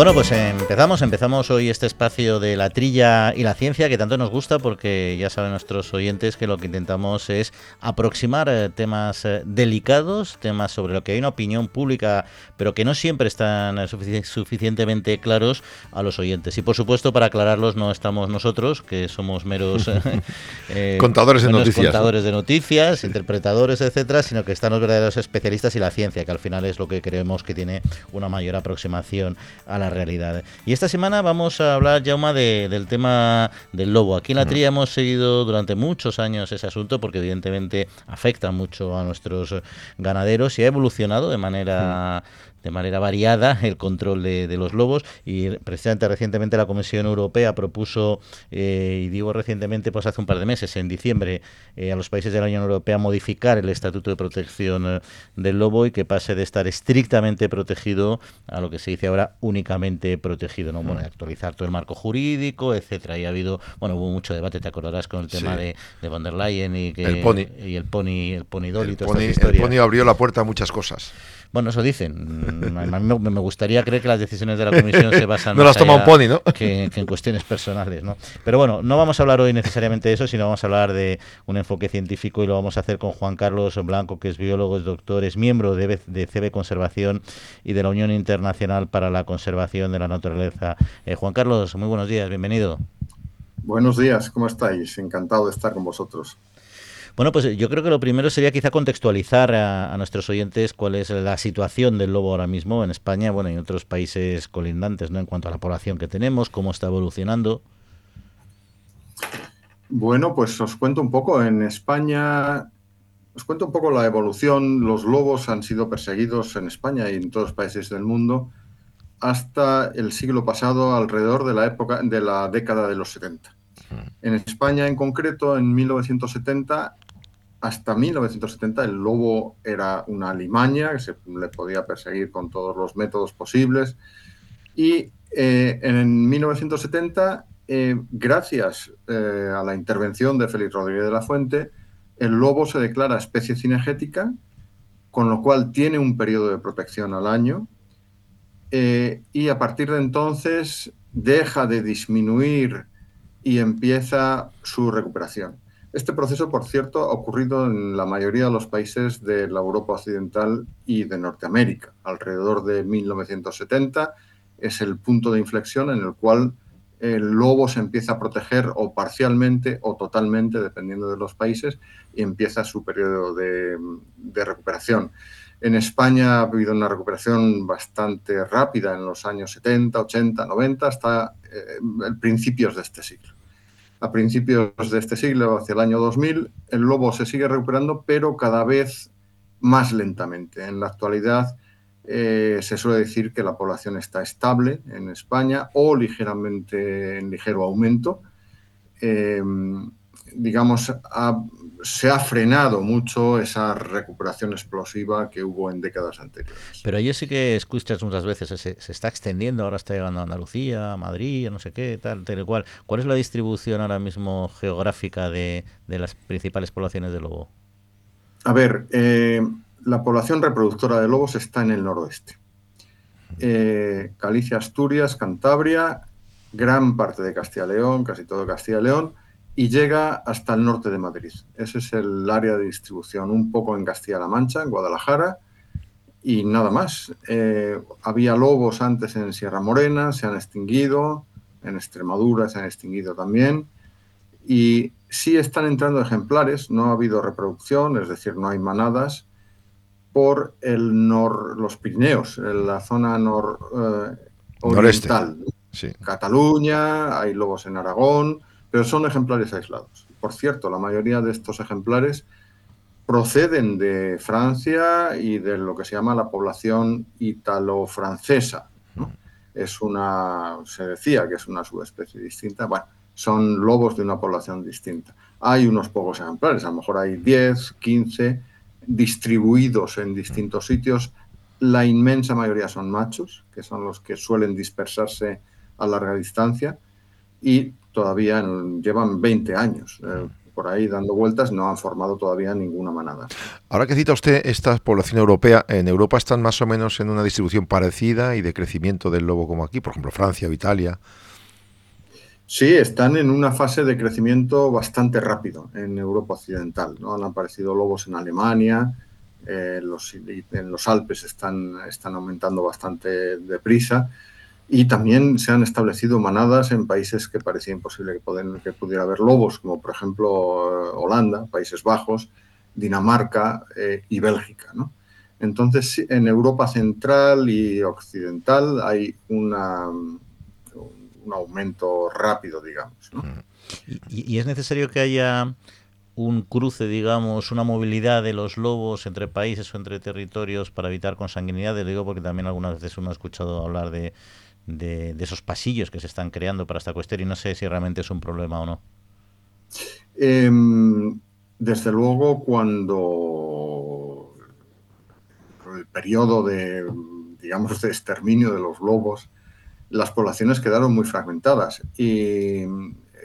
Bueno, pues empezamos, empezamos hoy este espacio de la trilla y la ciencia que tanto nos gusta porque ya saben nuestros oyentes que lo que intentamos es aproximar eh, temas eh, delicados, temas sobre lo que hay una opinión pública, pero que no siempre están eh, suficientemente claros a los oyentes. Y por supuesto, para aclararlos no estamos nosotros, que somos meros contadores de noticias, contadores de noticias, interpretadores, etcétera, sino que están los verdaderos especialistas y la ciencia, que al final es lo que creemos que tiene una mayor aproximación a la realidad. Y esta semana vamos a hablar, Jauma, de, del tema del lobo. Aquí en la tría hemos seguido durante muchos años ese asunto porque evidentemente afecta mucho a nuestros ganaderos y ha evolucionado de manera de manera variada el control de, los lobos y precisamente recientemente la Comisión Europea propuso, eh, y digo recientemente, pues hace un par de meses, en diciembre, eh, a los países de la Unión Europea modificar el Estatuto de Protección eh, del Lobo y que pase de estar estrictamente protegido a lo que se dice ahora únicamente protegido, ¿no? Bueno, mm. actualizar todo el marco jurídico, etcétera. Y ha habido, bueno, hubo mucho debate, te acordarás, con el tema de, de von der Leyen y que el pony. y el pony, el pony Dolly, el el pony abrió la puerta a muchas cosas. Bueno, eso dicen. A mí me gustaría creer que las decisiones de la comisión se basan no las toma un pony, ¿no? Que, en cuestiones personales, ¿no? Pero bueno, no vamos a hablar hoy necesariamente de eso, sino vamos a hablar de un enfoque científico y lo vamos a hacer con Juan Carlos Blanco, que es biólogo, es doctor, es miembro de, de CB Conservación y de la Unión Internacional para la Conservación de la Naturaleza. Eh, Juan Carlos, muy buenos días, bienvenido. Buenos días, ¿cómo estáis? Encantado de estar con vosotros. Bueno, pues yo creo que lo primero sería quizá contextualizar a, nuestros oyentes cuál es la situación del lobo ahora mismo en España, bueno, y en otros países colindantes, ¿no? En cuanto a la población que tenemos, cómo está evolucionando. Bueno, pues os cuento un poco. En España, os cuento un poco la evolución. Los lobos han sido perseguidos en España y en todos los países del mundo hasta el siglo pasado, alrededor de la época de la década de los 70. En España, en concreto, en 1970, hasta 1970 el lobo era una limaña que se le podía perseguir con todos los métodos posibles. Y eh, en 1970, eh, gracias eh, a la intervención de Félix Rodríguez de la Fuente, el lobo se declara especie cinegética, con lo cual tiene un periodo de protección al año. y a partir de entonces deja de disminuir y empieza su recuperación. Este proceso, por cierto, ha ocurrido en la mayoría de los países de la Europa Occidental y de Norteamérica. Alrededor de 1970 es el punto de inflexión en el cual el lobo se empieza a proteger o parcialmente o totalmente, dependiendo de los países, y empieza su periodo de, recuperación. En España ha habido una recuperación bastante rápida en los años 70, 80, 90, hasta eh, principios de este siglo a principios de este siglo, hacia el año 2000, el lobo se sigue recuperando, pero cada vez más lentamente. En la actualidad eh, se suele decir que la población está estable en España o ligeramente en ligero aumento. Eh, digamos, se ha frenado mucho esa recuperación explosiva que hubo en décadas anteriores. Pero yo sí que escuchas muchas veces, se, está extendiendo, ahora está llegando a Andalucía, a Madrid, no sé qué, tal, tal cual. ¿Cuál es la distribución ahora mismo geográfica de, las principales poblaciones de lobo? A ver, eh, la población reproductora de lobos está en el noroeste. Eh, Galicia, Asturias, Cantabria, gran parte de Castilla y León, casi todo Castilla y León, y llega hasta el norte de Madrid. Ese es el área de distribución, un poco en Castilla-La Mancha, en Guadalajara, y nada más. Eh, había lobos antes en Sierra Morena, se han extinguido, en Extremadura se han extinguido también, y sí están entrando ejemplares, no ha habido reproducción, es decir, no hay manadas, por el nor, los Pirineos, en la zona nor, eh, oriental. Cataluña, hay lobos en Aragón, pero son ejemplares aislados. Por cierto, la mayoría de estos ejemplares proceden de Francia y de lo que se llama la población italo-francesa. Es una, se decía que es una subespecie distinta. Bueno, son lobos de una población distinta. Hay unos pocos ejemplares, a lo mejor hay 10, 15 distribuidos en distintos sitios. La inmensa mayoría son machos, que son los que suelen dispersarse a larga distancia. Y todavía llevan 20 años. Eh, por ahí dando vueltas, no han formado todavía ninguna manada. Ahora que cita usted esta población europea, en Europa están más o menos en una distribución parecida y de crecimiento del lobo como aquí, por ejemplo Francia o Italia. Sí, están en una fase de crecimiento bastante rápido en Europa Occidental. ¿no? Han aparecido lobos en Alemania, eh, los, en los Alpes están, están aumentando bastante deprisa y también se han establecido manadas en países que parecía imposible que, que pudiera haber lobos, como por ejemplo eh, Holanda, Países Bajos, Dinamarca eh, y Bélgica. ¿no? Entonces, en Europa Central y Occidental hay una, un aumento rápido, digamos. ¿Y, ¿Y, es necesario que haya un cruce, digamos, una movilidad de los lobos entre países o entre territorios para evitar consanguinidad. Digo porque también algunas veces uno ha escuchado hablar de, de, esos pasillos que se están creando para esta cuestión y no sé si realmente es un problema o no. Eh, desde luego, cuando el periodo de, digamos, de exterminio de los lobos, las poblaciones quedaron muy fragmentadas y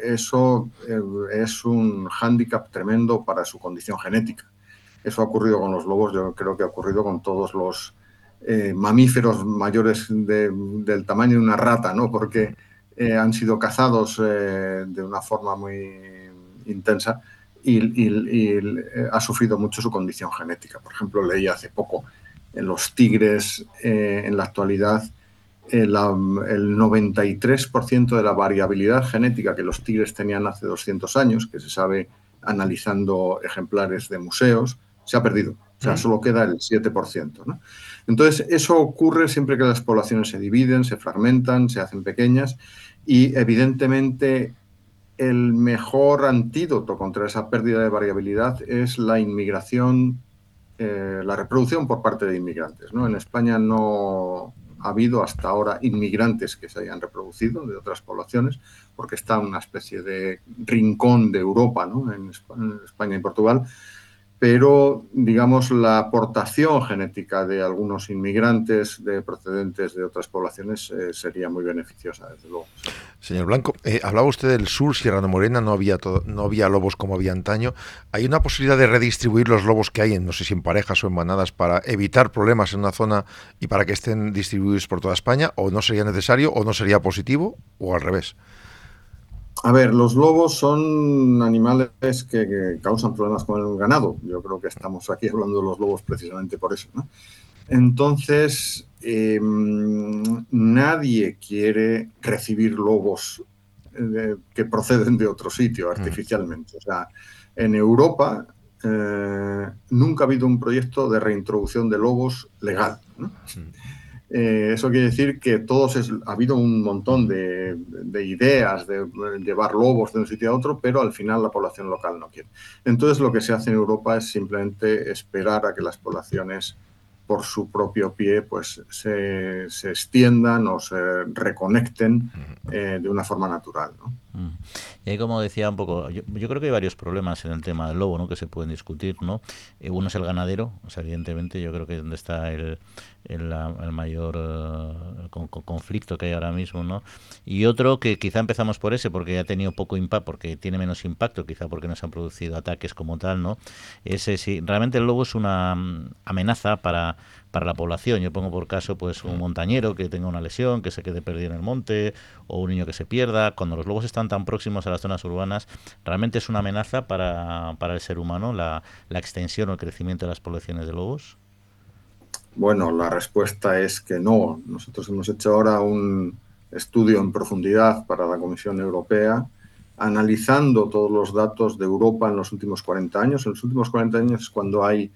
eso eh, es un hándicap tremendo para su condición genética. Eso ha ocurrido con los lobos, yo creo que ha ocurrido con todos los eh, mamíferos mayores de, del tamaño de una rata, ¿no? porque eh, han sido cazados eh, de una forma muy intensa y, y, y, ha sufrido mucho su condición genética. Por ejemplo, leí hace poco en los tigres en la actualidad el, el 93% de la variabilidad genética que los tigres tenían hace 200 años, que se sabe analizando ejemplares de museos, se ha perdido. O sea, solo queda el 7%. ¿no? Entonces, eso ocurre siempre que las poblaciones se dividen, se fragmentan, se hacen pequeñas y evidentemente el mejor antídoto contra esa pérdida de variabilidad es la inmigración, eh, la reproducción por parte de inmigrantes. ¿no? En España no, ha habido hasta ahora inmigrantes que se hayan reproducido de otras poblaciones, porque está una especie de rincón de Europa, ¿no? en, España y Portugal, pero digamos la aportación genética de algunos inmigrantes de procedentes de otras poblaciones eh, sería muy beneficiosa, desde luego. Señor Blanco, eh, hablaba usted del sur, Sierra de Morena, no había, todo, no había lobos como había antaño. ¿Hay una posibilidad de redistribuir los lobos que hay, en, no sé si en parejas o en manadas, para evitar problemas en una zona y para que estén distribuidos por toda España? ¿O no sería necesario, o no sería positivo, o al revés? A ver, los lobos son animales que, que, causan problemas con el ganado. Yo creo que estamos aquí hablando de los lobos precisamente por eso. ¿no? Entonces, eh, nadie quiere recibir lobos eh, que proceden de otro sitio artificialmente. O sea, en Europa eh, nunca ha habido un proyecto de reintroducción de lobos legal. ¿no? Eh, eso quiere decir que todos es, ha habido un montón de, de, ideas de llevar lobos de un sitio a otro, pero al final la población local no quiere. Entonces lo que se hace en Europa es simplemente esperar a que las poblaciones por su propio pie pues se, se extiendan o se reconecten eh, de una forma natural. ¿no? Y como decía un poco, yo, yo, creo que hay varios problemas en el tema del lobo, ¿no? Que se pueden discutir, ¿no? Eh, uno es el ganadero, o sea, evidentemente yo creo que es donde está el, el, mayor con conflicto que hay ahora mismo, ¿no? Y otro que quizá empezamos por ese, porque ha tenido poco impacto, porque tiene menos impacto, quizá porque no se han producido ataques como tal, ¿no? Ese sí, realmente el lobo es una mm, amenaza para para la población. Yo pongo por caso pues un montañero que tenga una lesión, que se quede perdido en el monte, o un niño que se pierda. Cuando los lobos están tan próximos a las zonas urbanas, realmente es una amenaza para, para el ser humano la, la extensión o el crecimiento de las poblaciones de lobos. Bueno, la respuesta es que no. Nosotros hemos hecho ahora un estudio en profundidad para la Comisión Europea analizando todos los datos de Europa en los últimos 40 años. En los últimos 40 años es cuando hay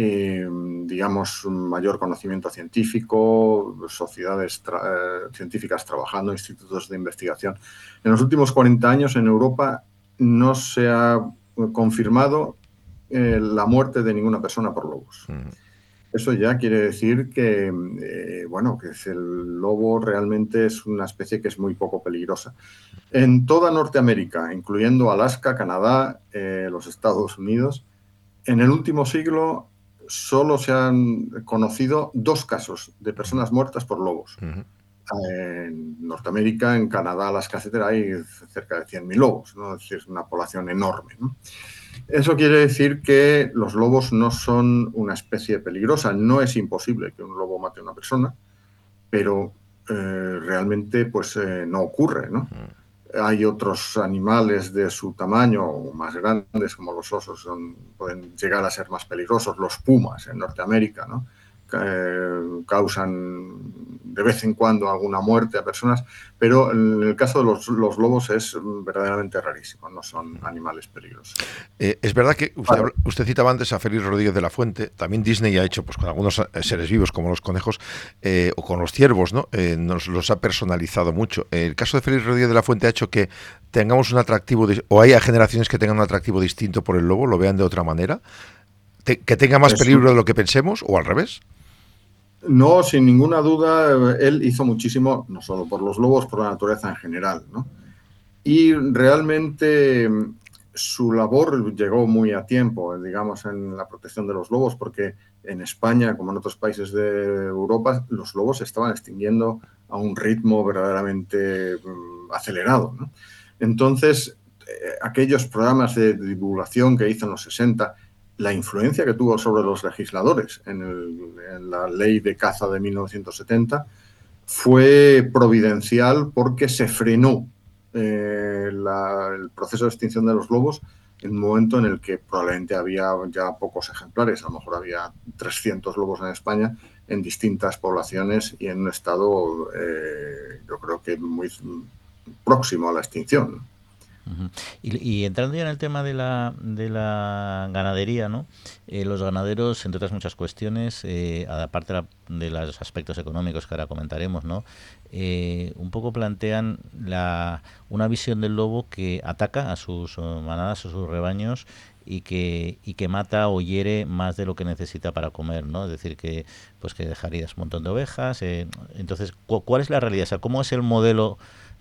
eh, digamos, mayor conocimiento científico, sociedades tra eh, científicas trabajando, institutos de investigación. En los últimos 40 años en Europa no se ha confirmado eh, la muerte de ninguna persona por lobos. Uh -huh. Eso ya quiere decir que, eh, bueno, que el lobo realmente es una especie que es muy poco peligrosa. En toda Norteamérica, incluyendo Alaska, Canadá, eh, los Estados Unidos, en el último siglo solo se han conocido dos casos de personas muertas por lobos. Uh -huh. en Norteamérica, en Canadá, las etcétera, hay cerca de 100.000 lobos, ¿no? es decir, es una población enorme. Eso quiere decir que los lobos no son una especie peligrosa. No es imposible que un lobo mate a una persona, pero eh, realmente pues, eh, no ocurre. ¿no? Hay otros animales de su tamaño o más grandes, como los osos, son, pueden llegar a ser más peligrosos, los pumas en Norteamérica, ¿no? Eh, causan de vez en cuando alguna muerte a personas, pero en el caso de los, lobos es verdaderamente rarísimo, no son animales peligrosos. Eh, es verdad que usted, citaba antes a Félix Rodríguez de la Fuente, también Disney ha hecho pues con algunos eh, seres vivos como los conejos o con los ciervos, ¿no? nos los ha personalizado mucho. El caso de Félix Rodríguez de la Fuente ha hecho que tengamos un atractivo, o haya generaciones que tengan un atractivo distinto por el lobo, lo vean de otra manera, que tenga más peligro de lo que pensemos o al revés. No, sin ninguna duda, él hizo muchísimo, no solo por los lobos, por la naturaleza en general. ¿no? Y realmente su labor llegó muy a tiempo, digamos, en la protección de los lobos, porque en España, como en otros países de Europa, los lobos se estaban extinguiendo a un ritmo verdaderamente mm, acelerado. Entonces, eh, aquellos programas de divulgación que hizo en los 60, la influencia que tuvo sobre los legisladores en, la ley de caza de 1970 fue providencial porque se frenó eh, el proceso de extinción de los lobos en un momento en el que probablemente había ya pocos ejemplares, a lo mejor había 300 lobos en España en distintas poblaciones y en un estado eh, yo creo que muy próximo a la extinción y, entrando ya en el tema de la, de la ganadería, ¿no? Eh, los ganaderos, entre otras muchas cuestiones, eh, aparte de, los aspectos económicos que ahora comentaremos, ¿no? Eh, un poco plantean la, una visión del lobo que ataca a sus manadas, a sus rebaños y que, y que mata o hiere más de lo que necesita para comer, ¿no? Es decir, que pues que dejarías un montón de ovejas. entonces, ¿cuál es la realidad? O sea, ¿cómo es el modelo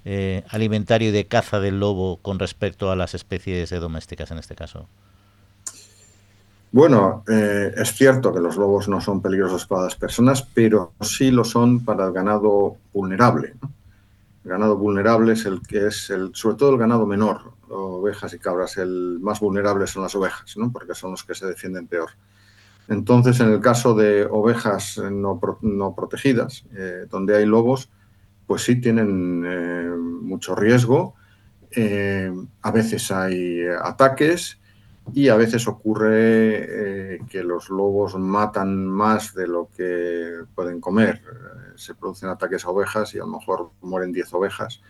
eh, alimentario y de caza del lobo con respecto a las especies domésticas en este caso? Bueno, eh, es cierto que los lobos no son peligrosos para las personas, pero sí lo son para el ganado vulnerable. El ganado vulnerable es el que es, el, sobre todo el ganado menor, ovejas y cabras. El más vulnerable son las ovejas, ¿no? porque son los que se defienden peor. Entonces, en el caso de ovejas no, protegidas, eh, donde hay lobos, pues sí tienen eh, mucho riesgo. Eh, a veces hay ataques y a veces ocurre eh, que los lobos matan más de lo que pueden comer. Se producen ataques a ovejas y a lo mejor mueren 10 ovejas.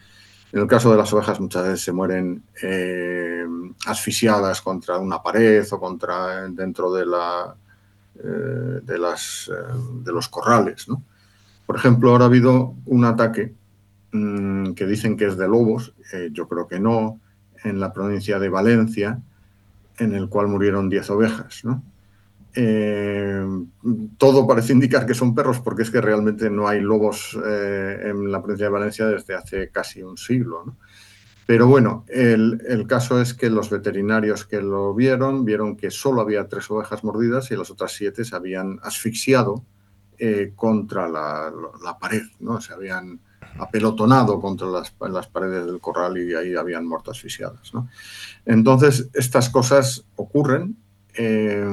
En el caso de las ovejas muchas veces se mueren asfixiadas contra una pared o contra dentro de, la, de, los corrales. ¿no? Por ejemplo, ahora ha habido un ataque mm, que dicen que es de lobos, eh, yo creo que no, en la provincia de Valencia, en el cual murieron 10 ovejas. Eh, todo parece indicar que son perros porque es que realmente no hay lobos eh, en la provincia de Valencia desde hace casi un siglo. Pero bueno, el, el, caso es que los veterinarios que lo vieron vieron que solo había tres ovejas mordidas y las otras siete se habían asfixiado eh, contra la, pared, ¿no? Se habían apelotonado contra las, las, paredes del corral y ahí habían muerto asfixiadas, ¿no? Entonces, estas cosas ocurren eh,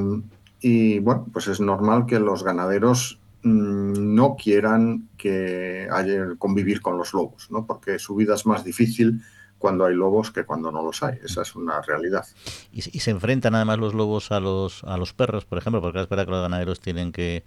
y, bueno, pues es normal que los ganaderos mm, no quieran que haya, convivir con los lobos, ¿no? Porque su vida es más difícil cuando hay lobos que cuando no los hay. Esa es una realidad. Y, se enfrentan además los lobos a los, a los perros, por ejemplo, porque es verdad que los ganaderos tienen que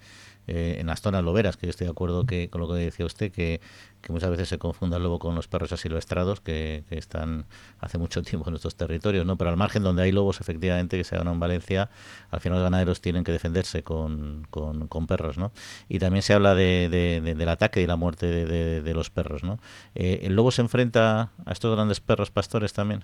eh, en las zonas loberas, que estoy de acuerdo que, con lo que decía usted, que, muchas veces se confunda el lobo con los perros asilvestrados que, están hace mucho tiempo en nuestros territorios, ¿no? Pero al margen donde hay lobos, efectivamente, que se hagan en Valencia, al final los ganaderos tienen que defenderse con, con, perros, ¿no? Y también se habla de, del ataque y la muerte de, los perros, ¿no? Eh, ¿El lobo se enfrenta a estos grandes perros pastores también?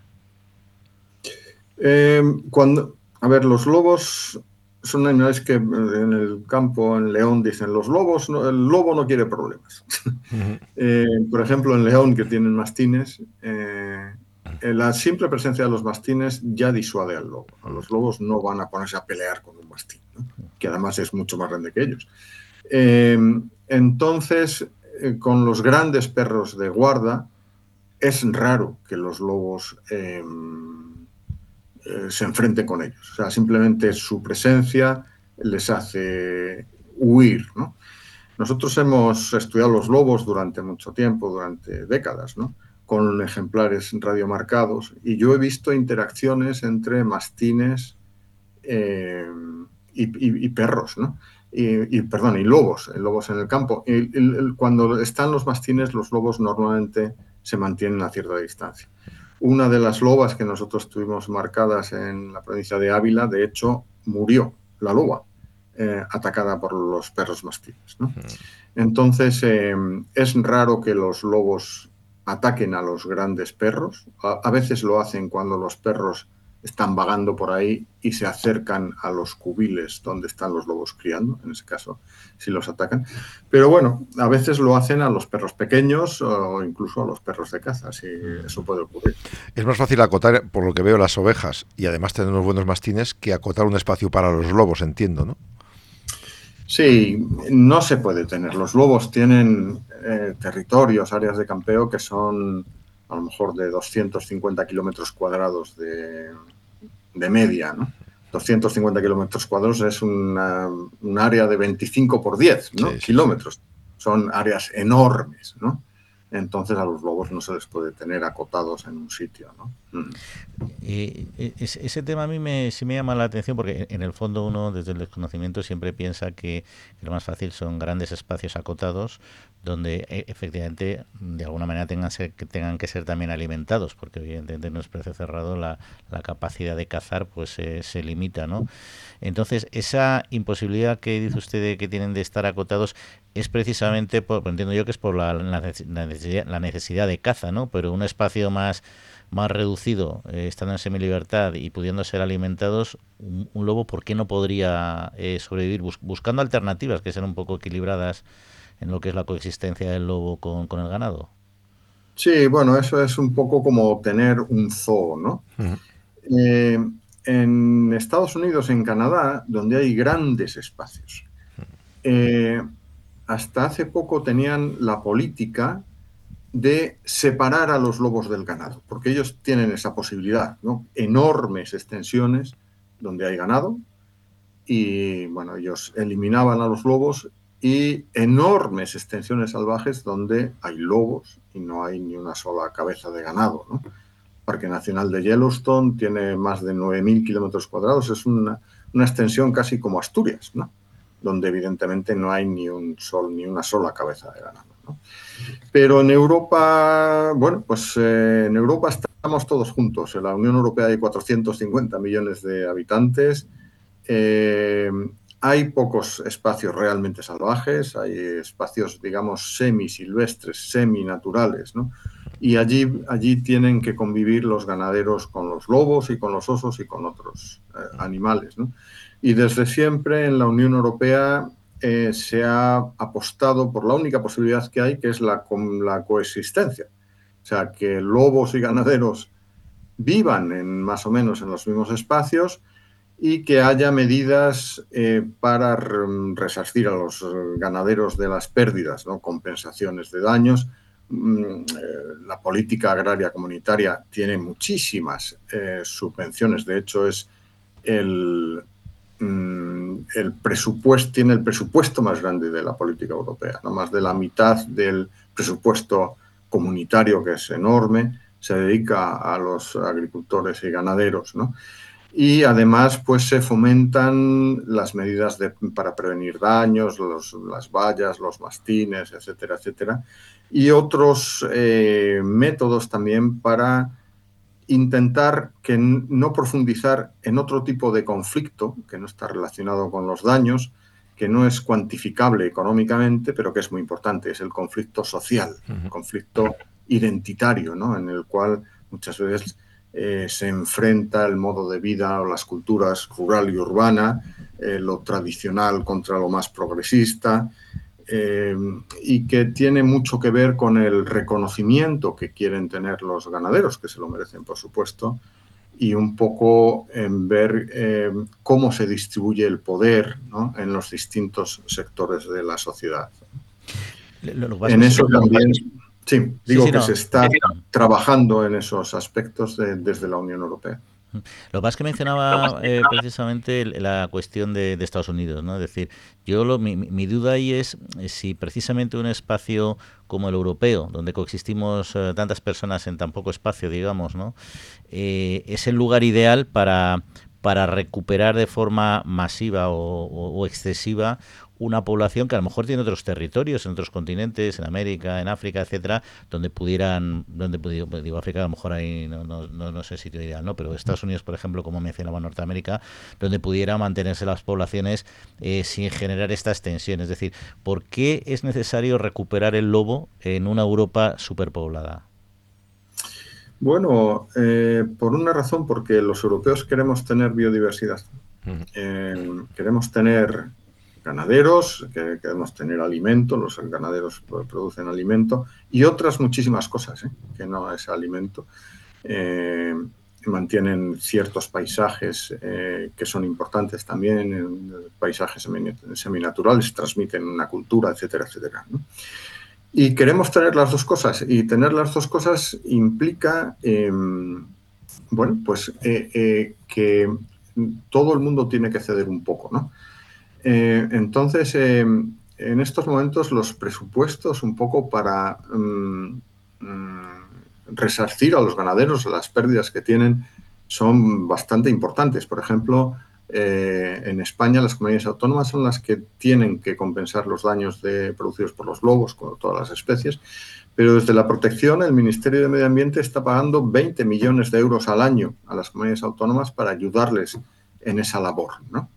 Eh, cuando, a ver, los lobos son animales que en el campo, en León, dicen los lobos, el lobo no quiere problemas. Eh, por ejemplo, en León, que tienen mastines, eh, la simple presencia de los mastines ya disuade al lobo. Los lobos no van a ponerse a pelear con un mastín, que además es mucho más grande que ellos. Eh, entonces, eh, con los grandes perros de guarda es raro que los lobos eh, se enfrenten con ellos. O sea, simplemente su presencia les hace huir. Nosotros hemos estudiado los lobos durante mucho tiempo, durante décadas, con ejemplares radiomarcados, y yo he visto interacciones entre mastines em, y, perros, ¿no? y, perdón, y lobos, lobos en el campo. cuando están los mastines, los lobos normalmente se mantienen a cierta distancia. Una de las lobas que nosotros tuvimos marcadas en la provincia de Ávila, de hecho, murió la loba, eh, atacada por los perros mastines. Entonces, eh, es raro que los lobos ataquen a los grandes perros. a veces lo hacen cuando los perros están vagando por ahí y se acercan a los cubiles donde están los lobos criando, en ese caso, si los atacan. Pero bueno, a veces lo hacen a los perros pequeños o incluso a los perros de caza, si eso puede ocurrir. Es más fácil acotar, por lo que veo, las ovejas y además tener unos buenos mastines que acotar un espacio para los lobos, entiendo, ¿no? Sí, no se puede tener. Los lobos tienen eh, territorios, áreas de campeo que son a lo mejor de 250 kilómetros cuadrados de, de media, ¿no? 250 kilómetros cuadrados es una, un área de 25 por 10 kilómetros. Son áreas enormes, ¿no? Entonces a los lobos no se les puede tener acotados en un sitio, ¿no? Mm. Y ese tema a mí me, sí me llama la atención porque en el fondo uno desde el desconocimiento siempre piensa que lo más fácil son grandes espacios acotados donde e, efectivamente de alguna manera tengan, que tengan que ser también alimentados, porque evidentemente en un espacio cerrado la, la capacidad de cazar pues se limita, ¿no? Entonces, esa imposibilidad que dice usted de que tienen de estar acotados es precisamente, por, entiendo yo que es por la, necesidad, la necesidad de caza, ¿no? Pero un espacio más más reducido, eh, estando en semilibertad y pudiendo ser alimentados, un, lobo, ¿por qué no podría eh, sobrevivir buscando alternativas que sean un poco equilibradas en lo que es la coexistencia del lobo con, el ganado. Sí, bueno, eso es un poco como tener un zoo, ¿no? Eh, en Estados Unidos, en Canadá, donde hay grandes espacios, eh, hasta hace poco tenían la política de separar a los lobos del ganado, porque ellos tienen esa posibilidad, ¿no? Enormes extensiones donde hay ganado y, bueno, ellos eliminaban a los lobos y enormes extensiones salvajes donde hay lobos y no hay ni una sola cabeza de ganado. ¿no? Parque Nacional de Yellowstone tiene más de 9.000 kilómetros cuadrados, es una, extensión casi como Asturias, ¿no? donde evidentemente no hay ni un sol ni una sola cabeza de ganado. ¿no? Pero en Europa, bueno, pues eh, en Europa estamos todos juntos. En la Unión Europea hay 450 millones de habitantes. Eh, hay pocos espacios realmente salvajes, hay espacios, digamos, semi-silvestres, semi-naturales, ¿no? Y allí, allí tienen que convivir los ganaderos con los lobos y con los osos y con otros eh, animales, ¿no? Y desde siempre en la Unión Europea eh, se ha apostado por la única posibilidad que hay, que es la, la coexistencia. O sea, que lobos y ganaderos vivan en más o menos en los mismos espacios, y que haya medidas eh, para resarcir a los ganaderos de las pérdidas, ¿no? compensaciones de daños. Mm, eh, la política agraria comunitaria tiene muchísimas eh, subvenciones, de hecho es el, mm, el presupuesto, tiene el presupuesto más grande de la política europea, ¿no? más de la mitad del presupuesto comunitario, que es enorme, se dedica a los agricultores y ganaderos. ¿no? Y además pues se fomentan las medidas para prevenir daños, las vallas, los mastines, etcétera, etcétera, y otros eh, métodos también para intentar que no profundizar en otro tipo de conflicto que no está relacionado con los daños, que no es cuantificable económicamente, pero que es muy importante, es el conflicto social, el conflicto identitario, ¿no? en el cual muchas veces eh, se enfrenta el modo de vida o las culturas rural y urbana, eh, lo tradicional contra lo más progresista, eh, y que tiene mucho que ver con el reconocimiento que quieren tener los ganaderos, que se lo merecen, por supuesto, y un poco en ver cómo se distribuye el poder en los distintos sectores de la sociedad. en eso también, sí, digo que se está trabajando en esos aspectos desde la Unión Europea. Lo más que mencionaba eh, precisamente la cuestión de, Estados Unidos, ¿no? Es decir, yo lo, mi, duda ahí es eh, si precisamente un espacio como el europeo, donde coexistimos eh, tantas personas en tan poco espacio, digamos, ¿no? es el lugar ideal para para recuperar de forma masiva o excesiva una población que a lo mejor tiene otros territorios, en otros continentes, en América, en África, etcétera, donde pudieran, donde digo África a lo mejor ahí no, no, no, sé sitio ideal, ¿no? Pero Estados Unidos, por ejemplo, como mencionaba Norteamérica, donde pudiera mantenerse las poblaciones eh, sin generar esta extensión. Es decir, ¿por qué es necesario recuperar el lobo en una Europa superpoblada? Bueno, eh, por una razón, porque los europeos queremos tener biodiversidad. Eh, queremos tener ganaderos, que queremos tener alimento, los ganaderos producen alimento y otras muchísimas cosas, ¿eh? que no es alimento. Eh, mantienen ciertos paisajes eh, que son importantes también, paisajes seminaturales, transmiten una cultura, etcétera, etcétera. Y queremos tener las dos cosas, y tener las dos cosas implica, em, bueno, pues que todo el mundo tiene que ceder un poco, ¿no? Eh, entonces, eh, en estos momentos los presupuestos un poco para mm, mm, resarcir a los ganaderos las pérdidas que tienen son bastante importantes. Por ejemplo, eh, en España las comunidades autónomas son las que tienen que compensar los daños producidos por los lobos, con todas las especies, pero desde la protección el Ministerio de Medio Ambiente está pagando 20 millones de euros al año a las comunidades autónomas para ayudarles en esa labor. ¿no?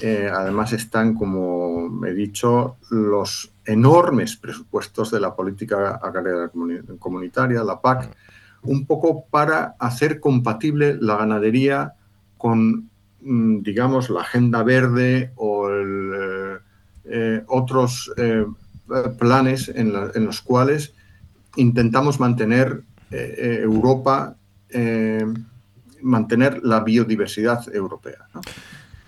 Eh, además están, como he dicho, los enormes presupuestos de la política agraria comunitaria, la PAC, un poco para hacer compatible la ganadería con, mm, digamos, la agenda verde o eh, eh, otros planes en, los cuales intentamos mantener Europa, mantener la biodiversidad europea.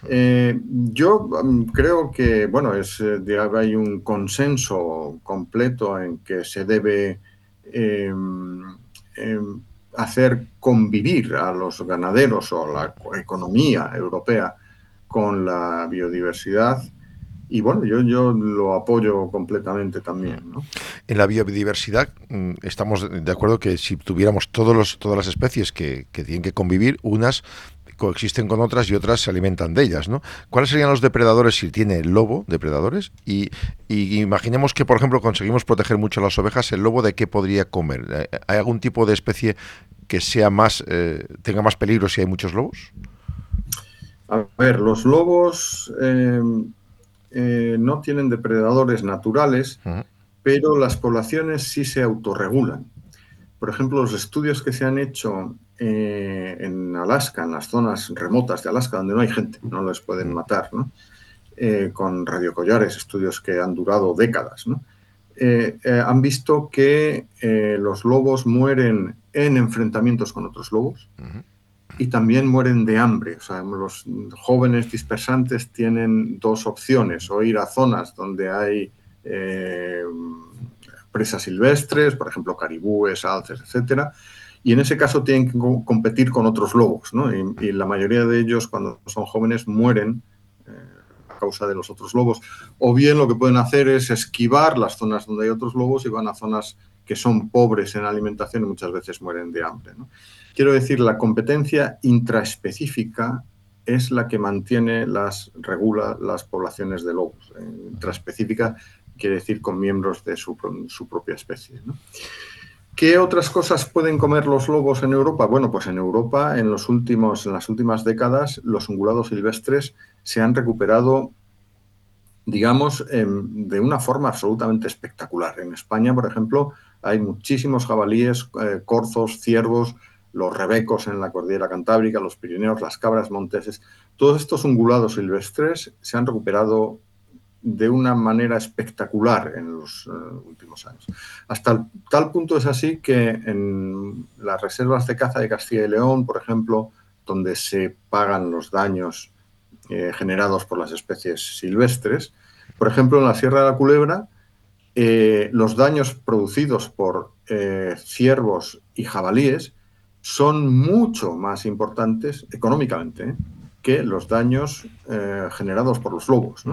Eh, yo mm, creo que, bueno, es, eh, hay un consenso completo en que se debe em, em, hacer convivir a los ganaderos o la economía europea con la biodiversidad. Y bueno, yo, yo lo apoyo completamente también. En la biodiversidad mm, estamos de acuerdo que si tuviéramos todos los, todas las especies que, que tienen que convivir, unas coexisten con otras y otras se alimentan de ellas, ¿no? ¿Cuáles serían los depredadores si tiene el lobo, depredadores? Y, imaginemos que, por ejemplo, conseguimos proteger mucho a las ovejas, ¿el lobo de qué podría comer? Eh, ¿Hay algún tipo de especie que sea más, eh, tenga más peligro si hay muchos lobos? A ver, los lobos eh, no tienen depredadores naturales, pero las poblaciones sí se autorregulan. Por ejemplo, los estudios que se han hecho eh, en Alaska, en las zonas remotas de Alaska, donde no hay gente, no les pueden matar, ¿no? Eh, con radiocollares, estudios que han durado décadas, ¿no? Eh, han visto que los lobos mueren en enfrentamientos con otros lobos y también mueren de hambre. O sea, los jóvenes dispersantes tienen dos opciones, o ir a zonas donde hay presas silvestres, por ejemplo, caribúes, alces, etcétera, y en ese caso tienen que competir con otros lobos, ¿no? y, la mayoría de ellos cuando son jóvenes mueren eh, a causa de los otros lobos. O bien lo que pueden hacer es esquivar las zonas donde hay otros lobos y van a zonas que son pobres en alimentación y muchas veces mueren de hambre. Quiero decir, la competencia intraespecífica es la que mantiene las, regula las poblaciones de lobos. Eh, intraespecífica quiere decir con miembros de su, su propia especie. ¿Qué otras cosas pueden comer los lobos en Europa? Bueno, pues en Europa en, los últimos, en las últimas décadas los ungulados silvestres se han recuperado, digamos, em, de una forma absolutamente espectacular. En España, por ejemplo, hay muchísimos jabalíes, eh, corzos, ciervos, los rebecos en la cordillera cantábrica, los Pirineos, las cabras monteses. Todos estos ungulados silvestres se han recuperado de una manera espectacular en los eh, últimos años. Hasta tal punto es así que en las reservas de caza de Castilla y León, por ejemplo, donde se pagan los daños eh, generados por las especies silvestres, por ejemplo, en la Sierra de la Culebra, eh, los daños producidos por ciervos y jabalíes son mucho más importantes económicamente ¿eh? que los daños generados por los lobos.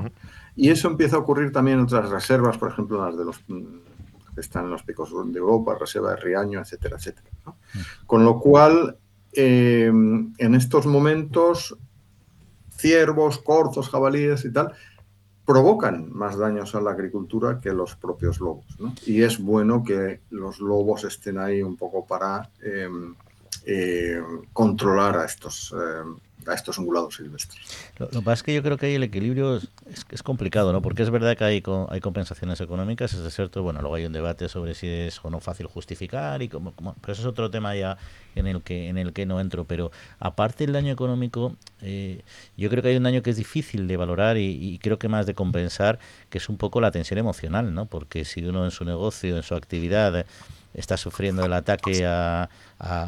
Y eso empieza a ocurrir también en otras reservas, por ejemplo, las de los mm, que están en los picos de Europa, reserva de Riaño, etcétera, etcétera. Con lo cual, en estos momentos, ciervos, corzos, jabalíes y tal, provocan más daños a la agricultura que los propios lobos. Y es bueno que los lobos estén ahí un poco para em, eh, controlar a estos, em, a estos ungulados silvestres. Lo, que pasa es que yo creo que ahí el equilibrio es, es, complicado, ¿no? Porque es verdad que hay, hay compensaciones económicas, es cierto, bueno, luego hay un debate sobre si es o no fácil justificar, y como, pero eso es otro tema ya en el que en el que no entro. Pero aparte del daño económico, eh, yo creo que hay un daño que es difícil de valorar y, y, creo que más de compensar, que es un poco la tensión emocional, ¿no? Porque si uno en su negocio, en su actividad, está sufriendo el ataque a,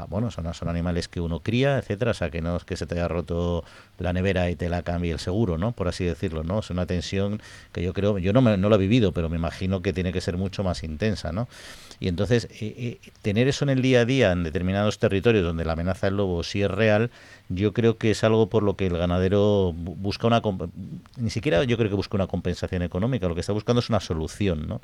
bueno, son, son animales que uno cría, etcétera, o sea, que no es que se te haya roto la nevera y te la cambie el seguro, ¿no? Por así decirlo, ¿no? Es una tensión que yo creo, yo no, me, no lo he vivido, pero me imagino que tiene que ser mucho más intensa, ¿no? Y entonces, eh, eh, tener eso en el día a día en determinados territorios donde la amenaza del lobo sí es real, yo creo que es algo por lo que el ganadero busca una ni siquiera yo creo que busca una compensación económica, lo que está buscando es una solución, ¿no?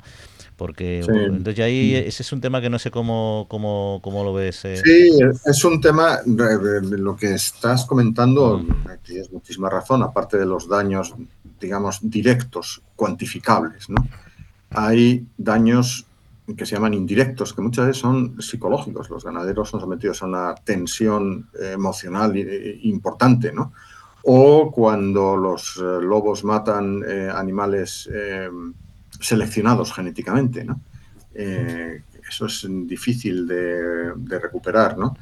Porque entonces ya ahí ese es un tema que no sé cómo cómo, cómo lo ves. Eh. Sí, es un tema lo que estás comentando, tienes muchísima razón, aparte de los daños digamos directos, cuantificables, ¿no? Hay daños que se llaman indirectos, que muchas veces son psicológicos. Los ganaderos son sometidos a una tensión eh, emocional eh, importante, ¿no? O cuando los eh, lobos matan animales seleccionados genéticamente, ¿no? eso es difícil de, recuperar, ¿no?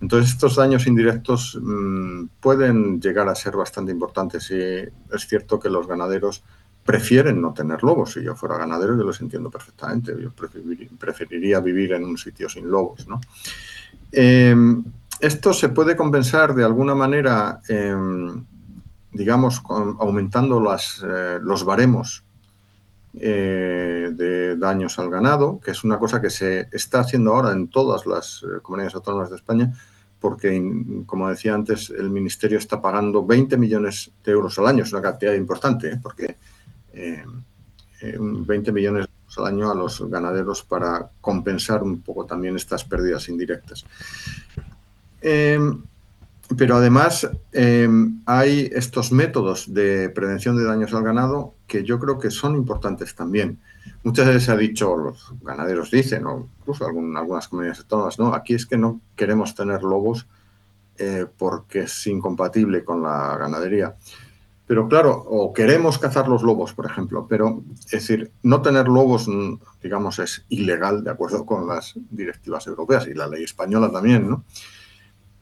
Entonces estos daños indirectos mm, pueden llegar a ser bastante importantes y es cierto que los ganaderos prefieren no tener lobos. Si yo fuera ganadero, yo los entiendo perfectamente. Yo preferiría vivir en un sitio sin lobos. ¿no? Em, esto se puede compensar de alguna manera, em, digamos, aumentando eh, los baremos eh, de daños al ganado, que es una cosa que se está haciendo ahora en todas las eh, comunidades autónomas de España, porque, como decía antes, el Ministerio está pagando 20 millones de euros al año. Es una cantidad importante, porque 20 eh, millones al año a los ganaderos para compensar un poco también estas pérdidas indirectas. Em, pero además em, hay estos métodos de prevención de daños al ganado que yo creo que son importantes también. Muchas veces se ha dicho, los ganaderos dicen, o incluso algunas comunidades autónomas, no, aquí es que no queremos tener lobos eh, porque es incompatible con la ganadería. Pero claro, o queremos cazar los lobos, por ejemplo, pero es decir, no tener lobos, mm, digamos, es ilegal de acuerdo con las directivas europeas y la ley española también, ¿no?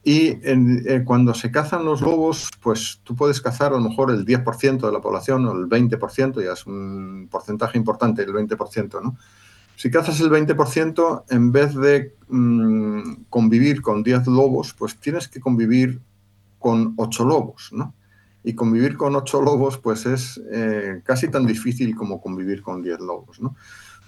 Y eh, cuando se cazan los lobos, pues tú puedes cazar a lo mejor el 10% de la población o el 20%, ya es un porcentaje importante el 20%, ¿no? Si cazas el 20%, en vez de mm, convivir con 10 lobos, pues tienes que convivir con 8 lobos, ¿no? Y convivir con ocho lobos pues es eh, casi tan difícil como convivir con diez lobos. ¿no?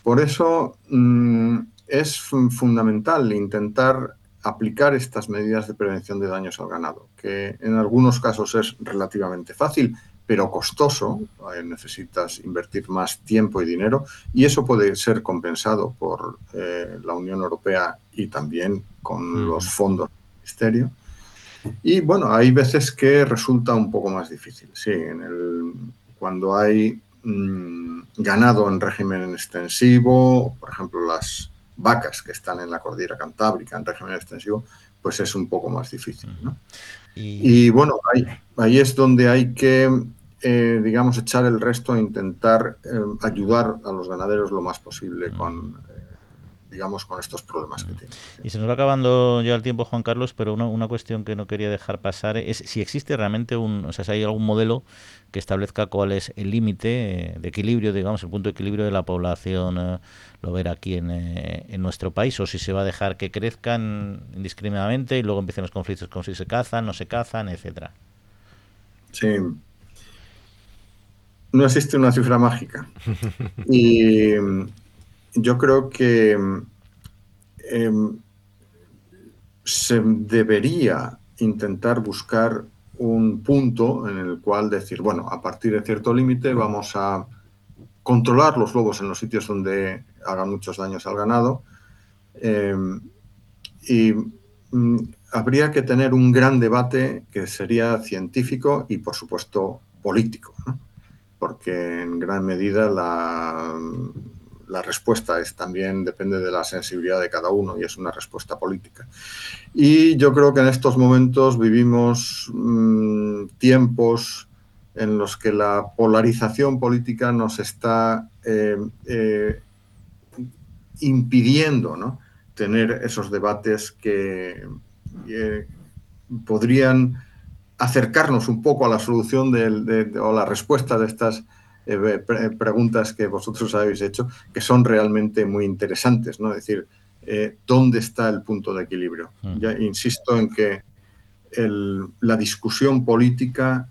Por eso mm, es fundamental intentar aplicar estas medidas de prevención de daños al ganado, que en algunos casos es relativamente fácil, pero costoso, eh, necesitas invertir más tiempo y dinero, y eso puede ser compensado por eh, la Unión Europea y también con los fondos del Ministerio. Y bueno, hay veces que resulta un poco más difícil, sí, en el, cuando hay mm, ganado en régimen extensivo, por ejemplo las vacas que están en la cordillera cantábrica en régimen extensivo, pues es un poco más difícil. ¿no? Y... bueno, ahí, ahí, es donde hay que, eh, digamos, echar el resto e intentar eh, ayudar a los ganaderos lo más posible con digamos, con estos problemas que tiene. Y se nos va acabando ya el tiempo, Juan Carlos, pero una, una cuestión que no quería dejar pasar es si existe realmente un, o sea, si hay algún modelo que establezca cuál es el límite de equilibrio, digamos, el punto de equilibrio de la población eh, lo ver aquí en, eh, en, nuestro país, o si se va a dejar que crezcan indiscriminadamente y luego empiecen los conflictos con si se cazan, no se cazan, etcétera. Sí. No existe una cifra mágica. Y yo creo que em, se debería intentar buscar un punto en el cual decir, bueno, a partir de cierto límite vamos a controlar los lobos en los sitios donde hagan muchos daños al ganado. Em, y mm, habría que tener un gran debate que sería científico y, por supuesto, político, porque en gran medida la, la respuesta es también depende de la sensibilidad de cada uno y es una respuesta política. Y yo creo que en estos momentos vivimos mm, tiempos en los que la polarización política nos está eh, eh, impidiendo ¿no? tener esos debates que eh, podrían acercarnos un poco a la solución de, o la respuesta de estas preguntas que vosotros habéis hecho, que son realmente muy interesantes, ¿no? Es decir, ¿dónde está el punto de equilibrio? Mm. Ya insisto en que la discusión política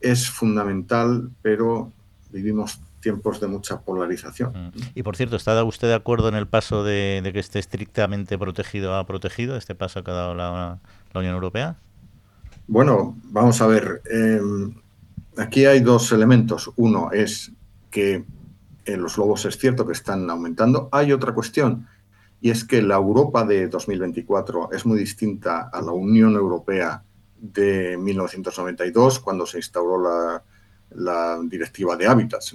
es fundamental, pero vivimos tiempos de mucha polarización. Mm. Y por cierto, ¿está usted de acuerdo en el paso de, que esté estrictamente protegido a protegido, este paso que ha dado la, Unión Europea? Bueno, vamos a ver. Em, aquí hay dos elementos. Uno es que en los lobos es cierto que están aumentando. Hay otra cuestión, y es que la Europa de 2024 es muy distinta a la Unión Europea de 1992, cuando se instauró la, directiva de hábitats.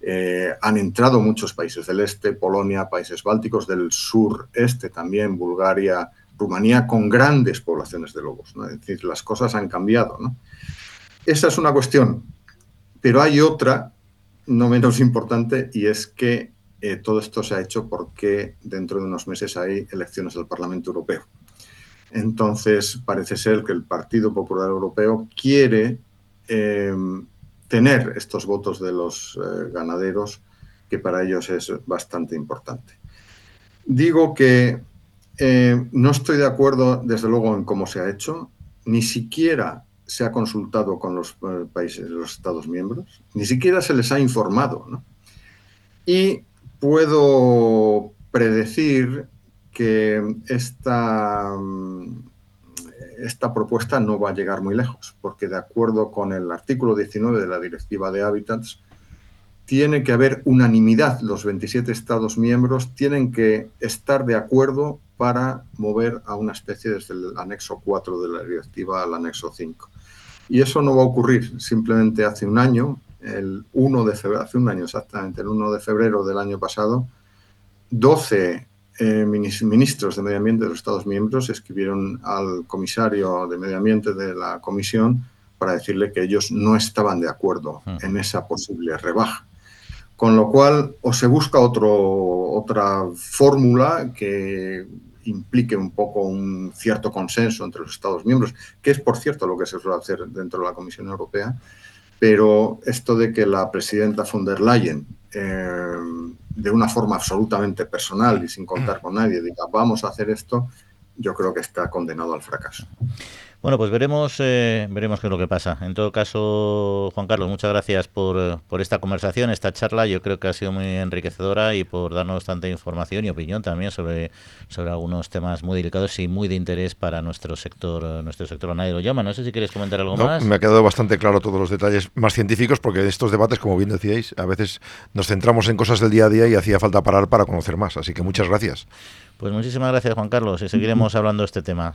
Eh, han entrado muchos países del este, Polonia, países bálticos, del sur este también, Bulgaria, Rumanía, con grandes poblaciones de lobos. Es decir, las cosas han cambiado. Esa es una cuestión. Pero hay otra, no menos importante, y es que eh, todo esto se ha hecho porque dentro de unos meses hay elecciones del Parlamento Europeo. Entonces, parece ser que el Partido Popular Europeo quiere eh, tener estos votos de los eh, ganaderos, que para ellos es bastante importante. Digo que no estoy de acuerdo, desde luego, en cómo se ha hecho. Ni siquiera se ha consultado con los países, los Estados miembros, ni siquiera se les ha informado. Y puedo predecir que esta, esta propuesta no va a llegar muy lejos, porque de acuerdo con el artículo 19 de la Directiva de Hábitats, tiene que haber unanimidad. Los 27 Estados miembros tienen que estar de acuerdo para mover a una especie desde el anexo 4 de la directiva al anexo 5. Y eso no va a ocurrir. Simplemente hace un año, el 1 de febrero, hace un año exactamente, el 1 de febrero del año pasado, 12 eh, ministros de Medio Ambiente de los Estados miembros escribieron al comisario de Medio Ambiente de la Comisión para decirle que ellos no estaban de acuerdo en esa posible rebaja. Con lo cual, o se busca otro, otra fórmula que implique un poco un cierto consenso entre los Estados miembros, que es, por cierto, lo que se suele hacer dentro de la Comisión Europea, pero esto de que la presidenta von der Leyen eh, de una forma absolutamente personal y sin contar con nadie diga vamos a hacer esto, yo creo que está condenado al fracaso. Bueno, pues veremos, eh, veremos qué es lo que pasa. En todo caso, Juan Carlos, muchas gracias por, por, esta conversación, esta charla. Yo creo que ha sido muy enriquecedora y por darnos tanta información y opinión también sobre, sobre algunos temas muy delicados y muy de interés para nuestro sector, nuestro sector lo llama. No sé si quieres comentar algo más. Me ha quedado bastante claro todos los detalles más científicos, porque estos debates, como bien decíais, a veces nos centramos en cosas del día a día y hacía falta parar para conocer más. Así que muchas gracias. Pues muchísimas gracias, Juan Carlos, y seguiremos hablando de este tema.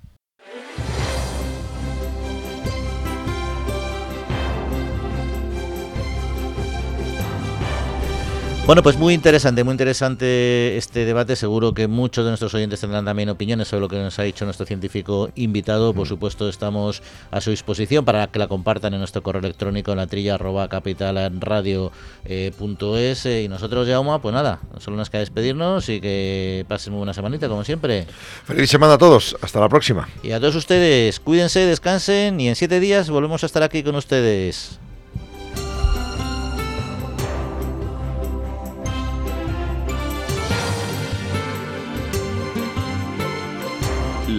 Bueno, pues muy interesante, muy interesante este debate. Seguro que muchos de nuestros oyentes tendrán también opiniones sobre lo que nos ha dicho nuestro científico invitado. Por mm. supuesto, estamos a su disposición para que la compartan en nuestro correo electrónico en la trilla arroba capitalanradio.es. Eh, y nosotros, Jauma, pues nada, solo nos queda despedirnos y que pasen muy buena semanita, como siempre. Feliz semana a todos. Hasta la próxima. Y a todos ustedes, cuídense, descansen y en siete días volvemos a estar aquí con ustedes.